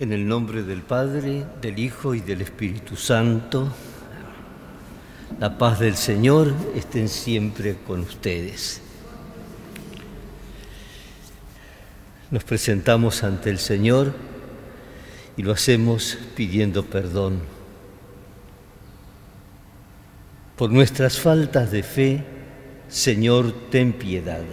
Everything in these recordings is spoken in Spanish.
En el nombre del Padre, del Hijo y del Espíritu Santo, la paz del Señor estén siempre con ustedes. Nos presentamos ante el Señor y lo hacemos pidiendo perdón por nuestras faltas de fe. Señor, ten piedad.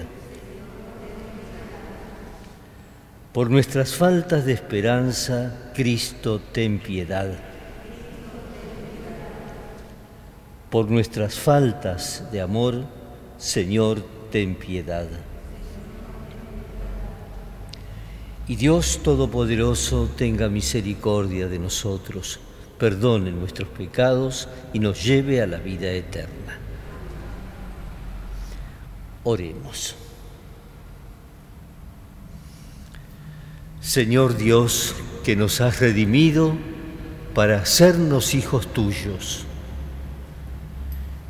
Por nuestras faltas de esperanza, Cristo, ten piedad. Por nuestras faltas de amor, Señor, ten piedad. Y Dios Todopoderoso tenga misericordia de nosotros, perdone nuestros pecados y nos lleve a la vida eterna. Oremos. Señor Dios, que nos has redimido para hacernos hijos tuyos.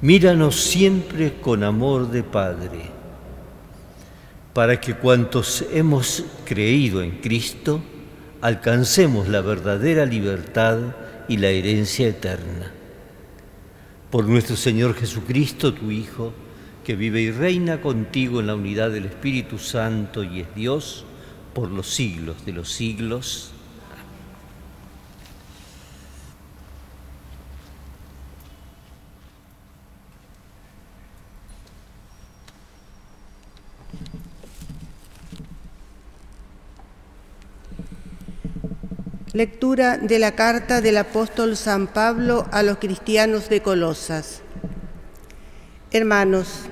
Míranos siempre con amor de Padre, para que cuantos hemos creído en Cristo, alcancemos la verdadera libertad y la herencia eterna. Por nuestro Señor Jesucristo, tu Hijo, que vive y reina contigo en la unidad del Espíritu Santo y es Dios, por los siglos de los siglos. Lectura de la carta del apóstol San Pablo a los cristianos de Colosas. Hermanos,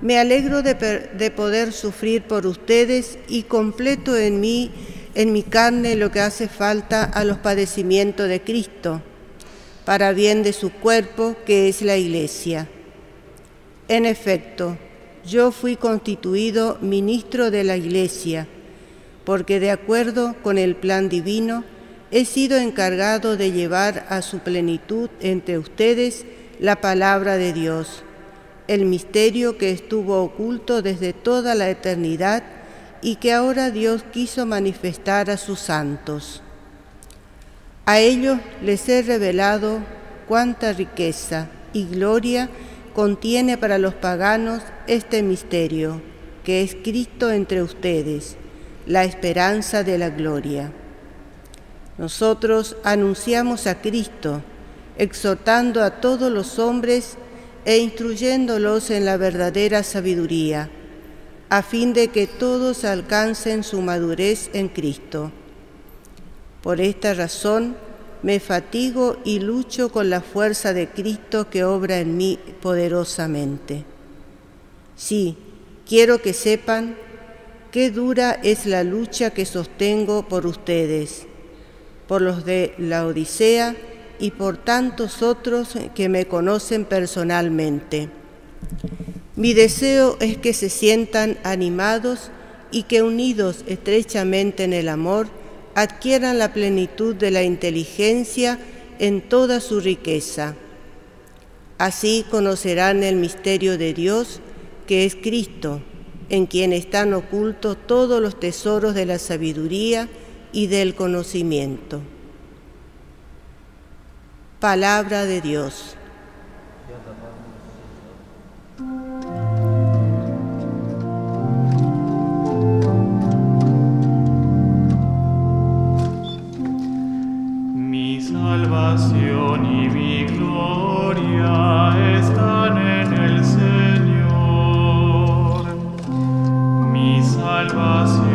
me alegro de, poder sufrir por ustedes y completo en mí, en mi carne, lo que hace falta a los padecimientos de Cristo, para bien de su cuerpo, que es la Iglesia. En efecto, yo fui constituido ministro de la Iglesia, porque de acuerdo con el plan divino, he sido encargado de llevar a su plenitud entre ustedes la palabra de Dios el misterio que estuvo oculto desde toda la eternidad y que ahora Dios quiso manifestar a sus santos. A ellos les he revelado cuánta riqueza y gloria contiene para los paganos este misterio, que es Cristo entre ustedes, la esperanza de la gloria. Nosotros anunciamos a Cristo, exhortando a todos los hombres e instruyéndolos en la verdadera sabiduría, a fin de que todos alcancen su madurez en Cristo. Por esta razón me fatigo y lucho con la fuerza de Cristo que obra en mí poderosamente. Sí, quiero que sepan qué dura es la lucha que sostengo por ustedes, por los de la Odisea, y por tantos otros que me conocen personalmente. Mi deseo es que se sientan animados y que unidos estrechamente en el amor, adquieran la plenitud de la inteligencia en toda su riqueza. Así conocerán el misterio de Dios, que es Cristo, en quien están ocultos todos los tesoros de la sabiduría y del conocimiento. Palabra de Dios. Mi salvación y mi gloria están en el Señor. Mi salvación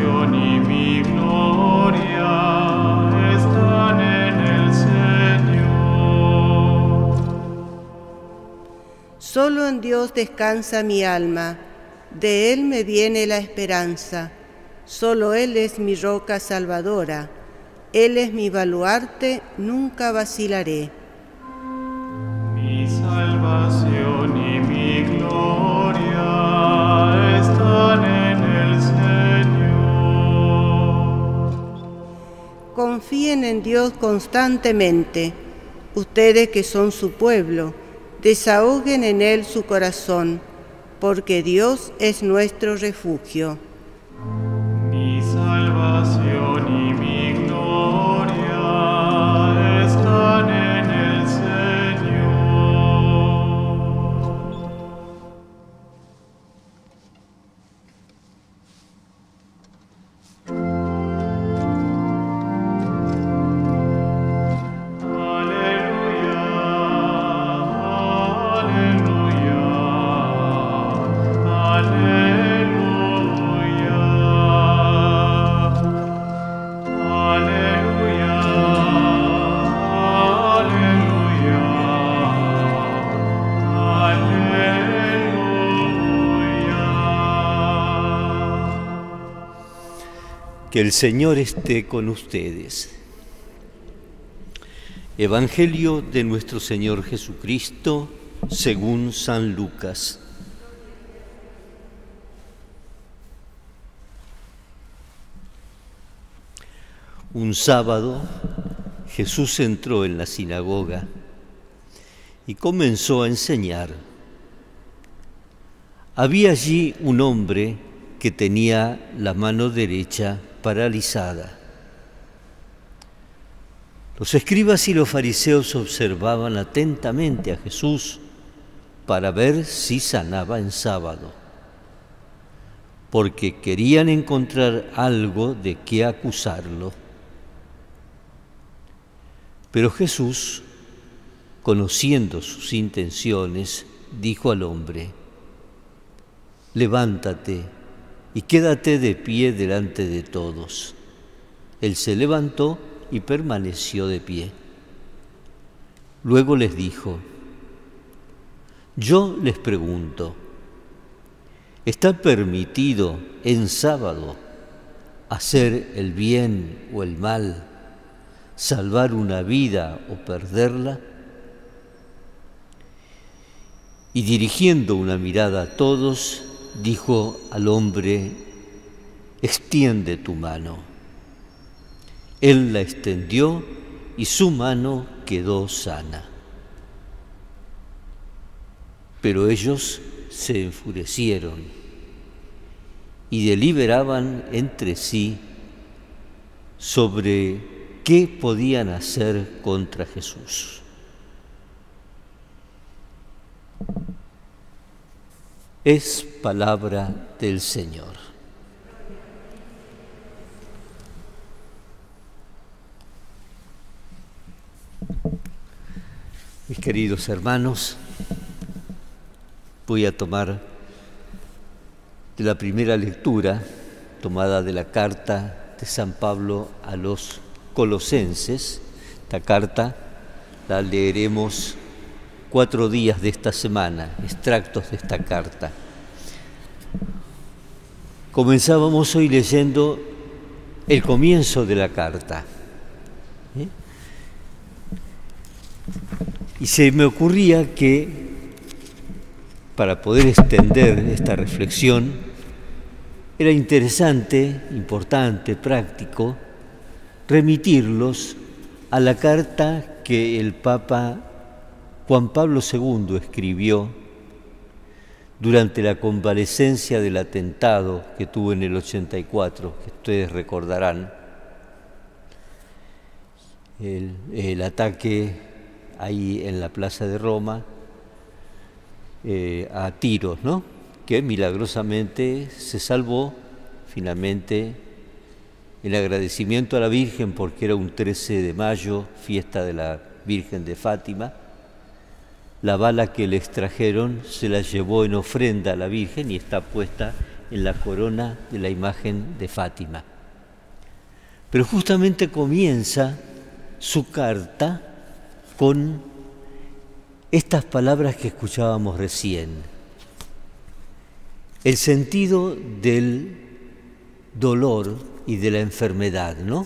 Solo en Dios descansa mi alma, de Él me viene la esperanza. Solo Él es mi roca salvadora, Él es mi baluarte, nunca vacilaré. Mi salvación y mi gloria están en el Señor. Confíen en Dios constantemente, ustedes que son su pueblo, desahoguen en Él su corazón, porque Dios es nuestro refugio. Que el Señor esté con ustedes. Evangelio de nuestro Señor Jesucristo según San Lucas. Un sábado Jesús entró en la sinagoga y comenzó a enseñar. Había allí un hombre que tenía la mano derecha paralizada. Los escribas y los fariseos observaban atentamente a Jesús para ver si sanaba en sábado, porque querían encontrar algo de qué acusarlo. Pero Jesús, conociendo sus intenciones, dijo al hombre, levántate y quédate de pie delante de todos. Él se levantó y permaneció de pie. Luego les dijo, yo les pregunto, ¿está permitido en sábado hacer el bien o el mal, salvar una vida o perderla? Y dirigiendo una mirada a todos, dijo al hombre, extiende tu mano. Él la extendió y su mano quedó sana. Pero ellos se enfurecieron y deliberaban entre sí sobre qué podían hacer contra Jesús. Es palabra del Señor. Mis queridos hermanos, voy a tomar de la primera lectura tomada de la carta de San Pablo a los colosenses. Esta carta la leeremos cuatro días de esta semana, extractos de esta carta. Comenzábamos hoy leyendo el comienzo de la carta. ¿eh? Y se me ocurría que para poder extender esta reflexión, era interesante, importante, práctico, remitirlos a la carta que el Papa Juan Pablo II escribió durante la convalecencia del atentado que tuvo en el 84, que ustedes recordarán, el, el ataque ahí en la Plaza de Roma, eh, a tiros, ¿no? que milagrosamente se salvó finalmente en agradecimiento a la Virgen porque era un 13 de mayo, fiesta de la Virgen de Fátima. La bala que le extrajeron se la llevó en ofrenda a la Virgen y está puesta en la corona de la imagen de Fátima. Pero justamente comienza su carta con estas palabras que escuchábamos recién, el sentido del dolor y de la enfermedad, ¿no?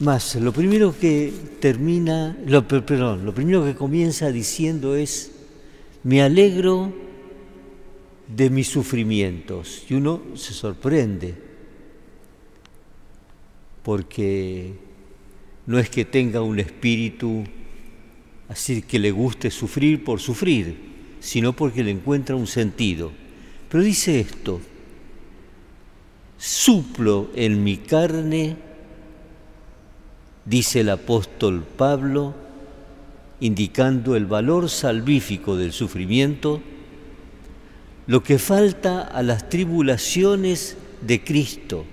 Más, lo primero que termina, lo, perdón, lo primero que comienza diciendo es, me alegro de mis sufrimientos. Y uno se sorprende, porque no es que tenga un espíritu así que le guste sufrir por sufrir, sino porque le encuentra un sentido. Pero dice esto, suplo en mi carne, dice el apóstol Pablo, indicando el valor salvífico del sufrimiento, lo que falta a las tribulaciones de Cristo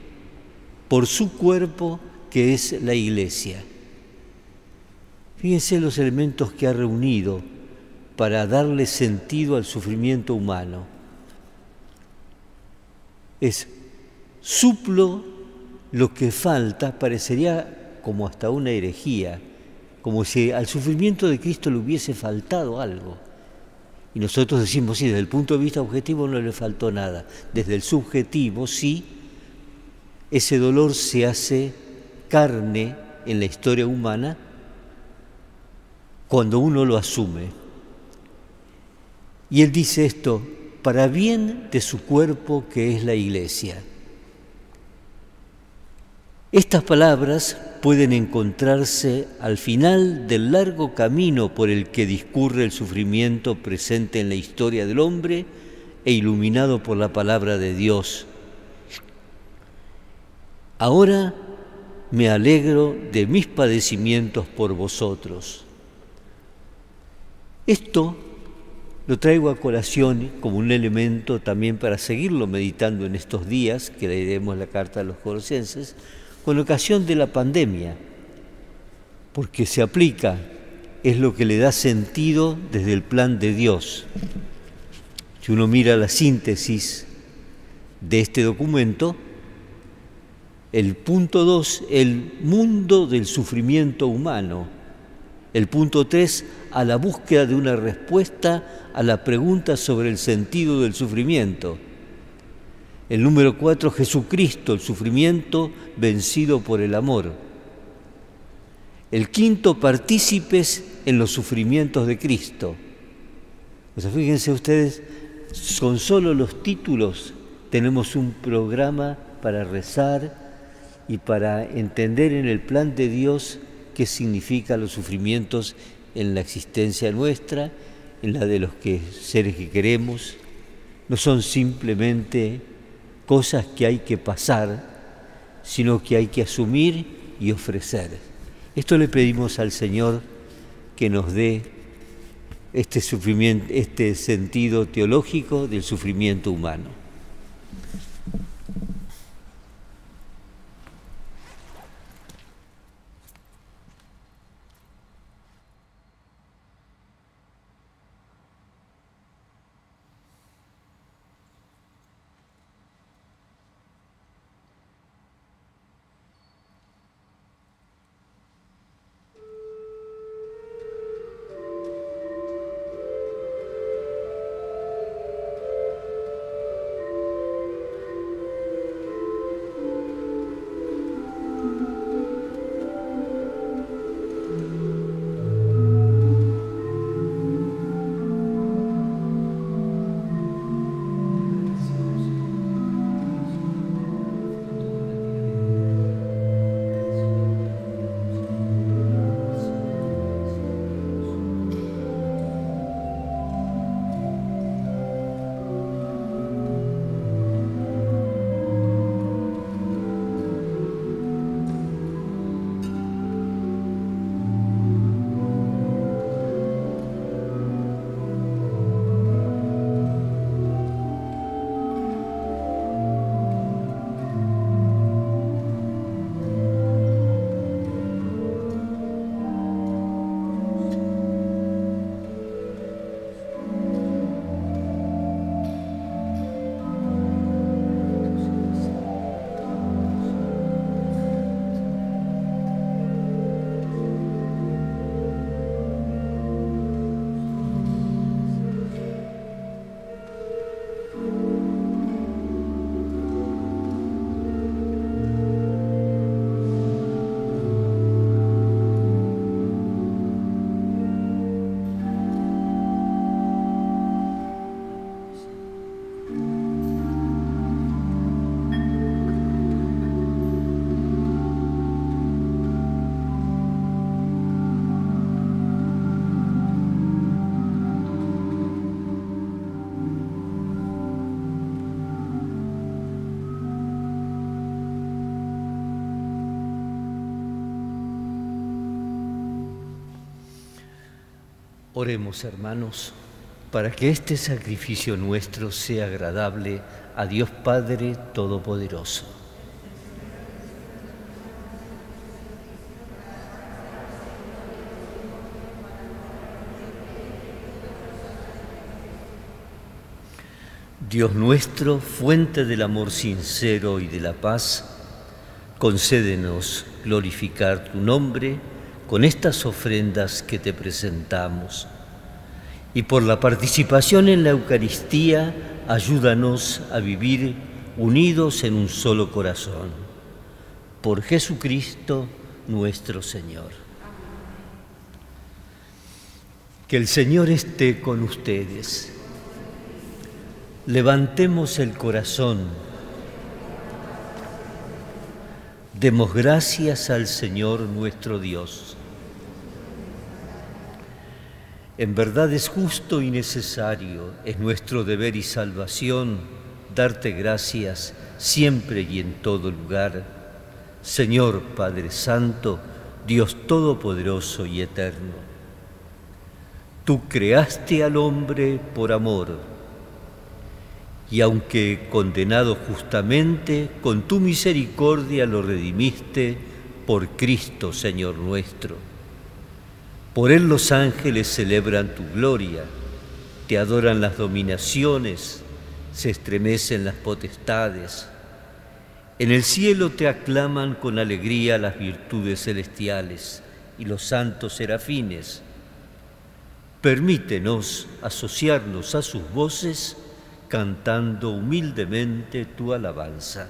por su cuerpo que es la iglesia. Fíjense los elementos que ha reunido para darle sentido al sufrimiento humano. Es suplo lo que falta, parecería como hasta una herejía, como si al sufrimiento de Cristo le hubiese faltado algo. Y nosotros decimos, sí, desde el punto de vista objetivo no le faltó nada. Desde el subjetivo, sí, ese dolor se hace carne en la historia humana cuando uno lo asume. Y él dice esto, para bien de su cuerpo que es la iglesia. Estas palabras pueden encontrarse al final del largo camino por el que discurre el sufrimiento presente en la historia del hombre e iluminado por la palabra de Dios. Ahora me alegro de mis padecimientos por vosotros. Esto lo traigo a colación como un elemento también para seguirlo meditando en estos días, que leeremos la carta a los colosenses, con ocasión de la pandemia, porque se aplica, es lo que le da sentido desde el plan de Dios. Si uno mira la síntesis de este documento, el punto 2, el mundo del sufrimiento humano. El punto 3, a la búsqueda de una respuesta a la pregunta sobre el sentido del sufrimiento. El número cuatro, Jesucristo, el sufrimiento vencido por el amor. El quinto, partícipes en los sufrimientos de Cristo. O sea, fíjense ustedes, con solo los títulos tenemos un programa para rezar y para entender en el plan de Dios qué significan los sufrimientos en la existencia nuestra, en la de los que, seres que queremos. No son simplemente cosas que hay que pasar, sino que hay que asumir y ofrecer. Esto le pedimos al Señor que nos dé este, sufrimiento, este sentido teológico del sufrimiento humano. Oremos, hermanos, para que este sacrificio nuestro sea agradable a Dios Padre Todopoderoso. Dios nuestro, fuente del amor sincero y de la paz, concédenos glorificar tu nombre con estas ofrendas que te presentamos y por la participación en la Eucaristía, ayúdanos a vivir unidos en un solo corazón. Por Jesucristo nuestro Señor. Que el Señor esté con ustedes. Levantemos el corazón. Demos gracias al Señor nuestro Dios. En verdad es justo y necesario, es nuestro deber y salvación darte gracias siempre y en todo lugar, Señor Padre Santo, Dios Todopoderoso y Eterno. Tú creaste al hombre por amor, y aunque condenado justamente, con tu misericordia lo redimiste por Cristo, Señor nuestro por él los ángeles celebran tu gloria, te adoran las dominaciones, se estremecen las potestades. En el cielo te aclaman con alegría las virtudes celestiales y los santos serafines. Permítenos asociarnos a sus voces cantando humildemente tu alabanza.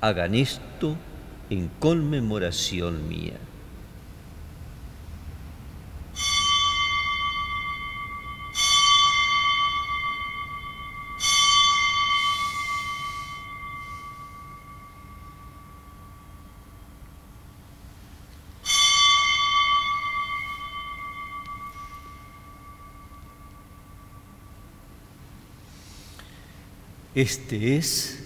hagan esto en conmemoración mía. Este es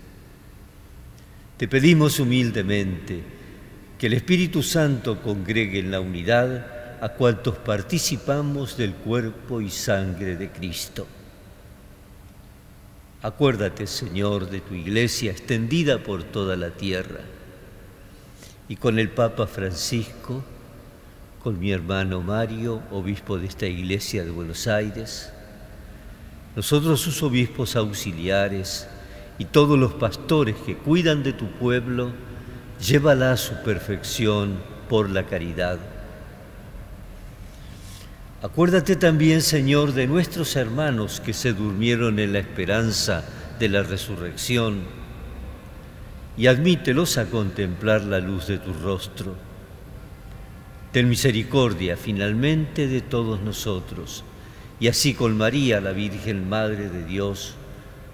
Te pedimos humildemente que el Espíritu Santo congregue en la unidad a cuantos participamos del cuerpo y sangre de Cristo. Acuérdate, Señor, de tu iglesia extendida por toda la tierra. Y con el Papa Francisco, con mi hermano Mario, obispo de esta iglesia de Buenos Aires, nosotros sus obispos auxiliares y todos los pastores que cuidan de tu pueblo, llévala a su perfección por la caridad. Acuérdate también, Señor, de nuestros hermanos que se durmieron en la esperanza de la resurrección y admítelos a contemplar la luz de tu rostro. Ten misericordia finalmente de todos nosotros y así con María, la Virgen Madre de Dios,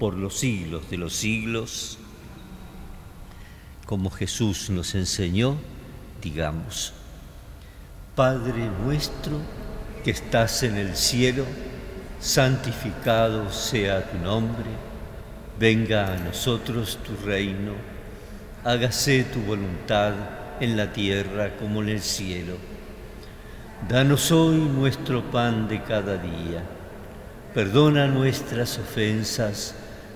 por los siglos de los siglos. Como Jesús nos enseñó, digamos, Padre nuestro que estás en el cielo, santificado sea tu nombre, venga a nosotros tu reino, hágase tu voluntad en la tierra como en el cielo. Danos hoy nuestro pan de cada día Perdona nuestras ofensas,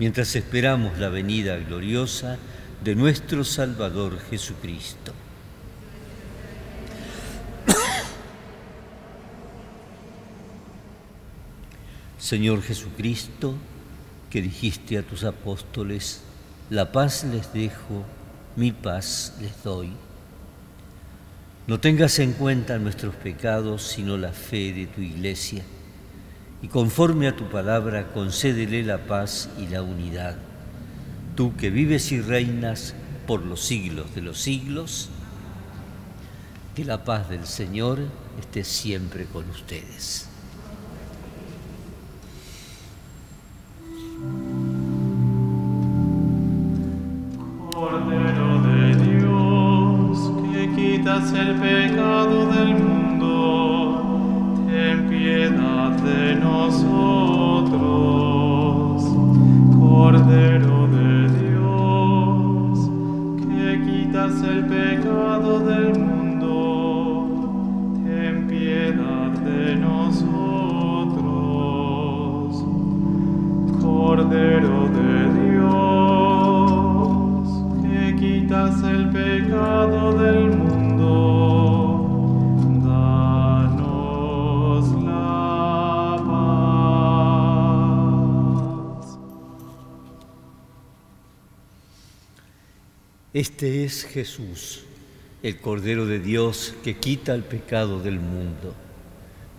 mientras esperamos la venida gloriosa de nuestro Salvador Jesucristo. Señor Jesucristo, que dijiste a tus apóstoles, la paz les dejo, mi paz les doy. No tengas en cuenta nuestros pecados, sino la fe de tu iglesia y conforme a tu palabra concédele la paz y la unidad. Tú que vives y reinas por los siglos de los siglos, que la paz del Señor esté siempre con ustedes. Este es Jesús, el Cordero de Dios que quita el pecado del mundo.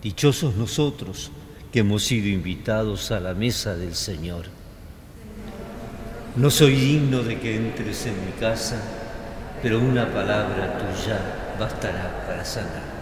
Dichosos nosotros que hemos sido invitados a la mesa del Señor. No soy digno de que entres en mi casa, pero una palabra tuya bastará para sanar.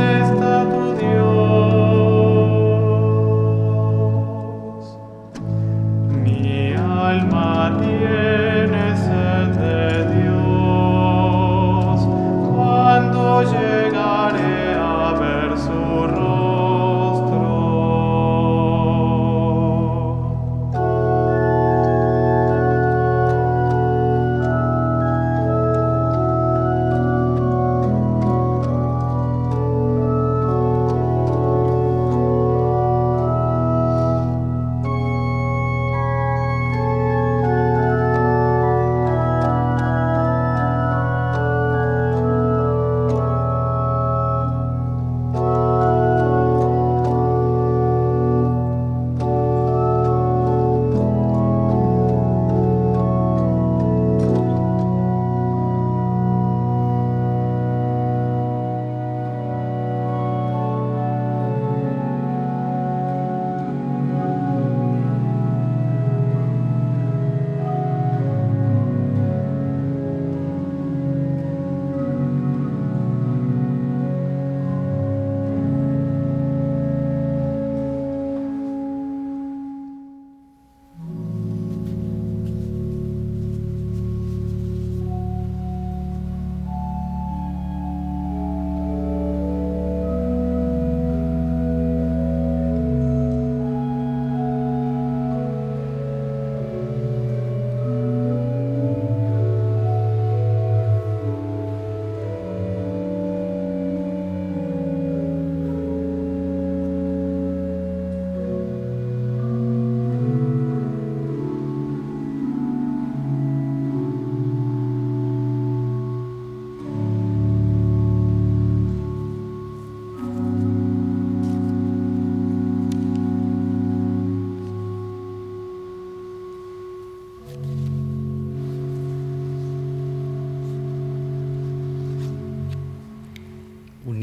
¿Dónde está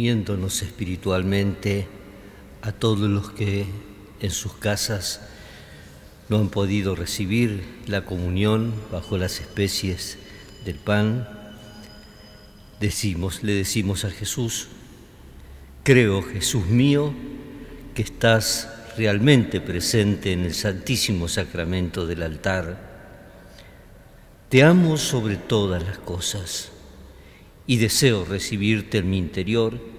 uniéndonos espiritualmente a todos los que en sus casas no han podido recibir la comunión bajo las especies del pan, decimos, le decimos a Jesús, creo Jesús mío que estás realmente presente en el santísimo sacramento del altar. Te amo sobre todas las cosas y deseo recibirte en mi interior,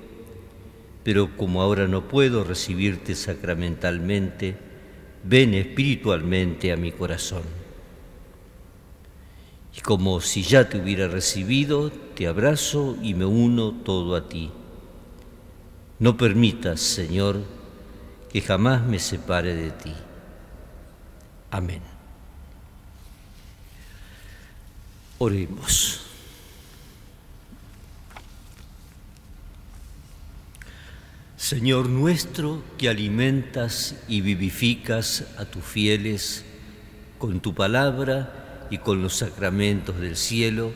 pero como ahora no puedo recibirte sacramentalmente, ven espiritualmente a mi corazón. Y como si ya te hubiera recibido, te abrazo y me uno todo a ti. No permitas, Señor, que jamás me separe de ti. Amén. Oremos. Señor nuestro, que alimentas y vivificas a tus fieles con tu palabra y con los sacramentos del cielo,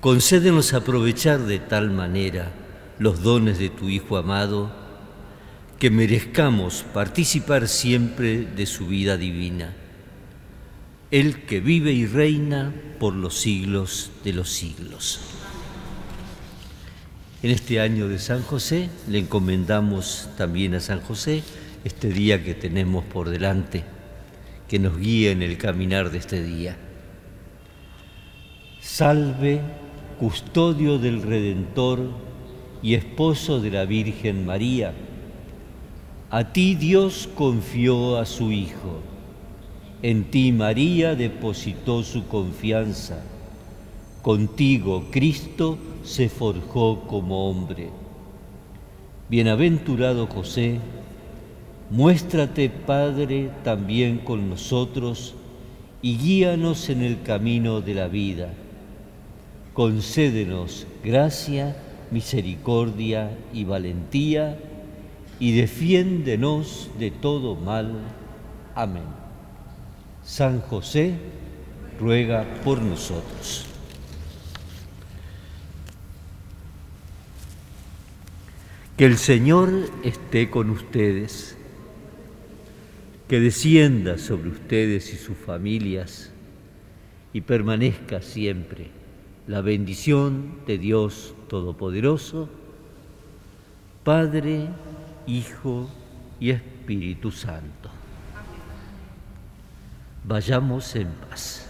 concédenos aprovechar de tal manera los dones de tu Hijo amado, que merezcamos participar siempre de su vida divina. El que vive y reina por los siglos de los siglos. En este año de San José le encomendamos también a San José este día que tenemos por delante, que nos guíe en el caminar de este día. Salve, custodio del Redentor y esposo de la Virgen María. A ti Dios confió a su Hijo. En ti María depositó su confianza. Contigo Cristo se forjó como hombre. Bienaventurado José, Muéstrate, Padre, también con nosotros y guíanos en el camino de la vida. Concédenos gracia, misericordia y valentía y defiéndenos de todo mal. Amén. San José, ruega por nosotros. Que el Señor esté con ustedes, que descienda sobre ustedes y sus familias y permanezca siempre la bendición de Dios Todopoderoso, Padre, Hijo y Espíritu Santo. Vayamos en paz.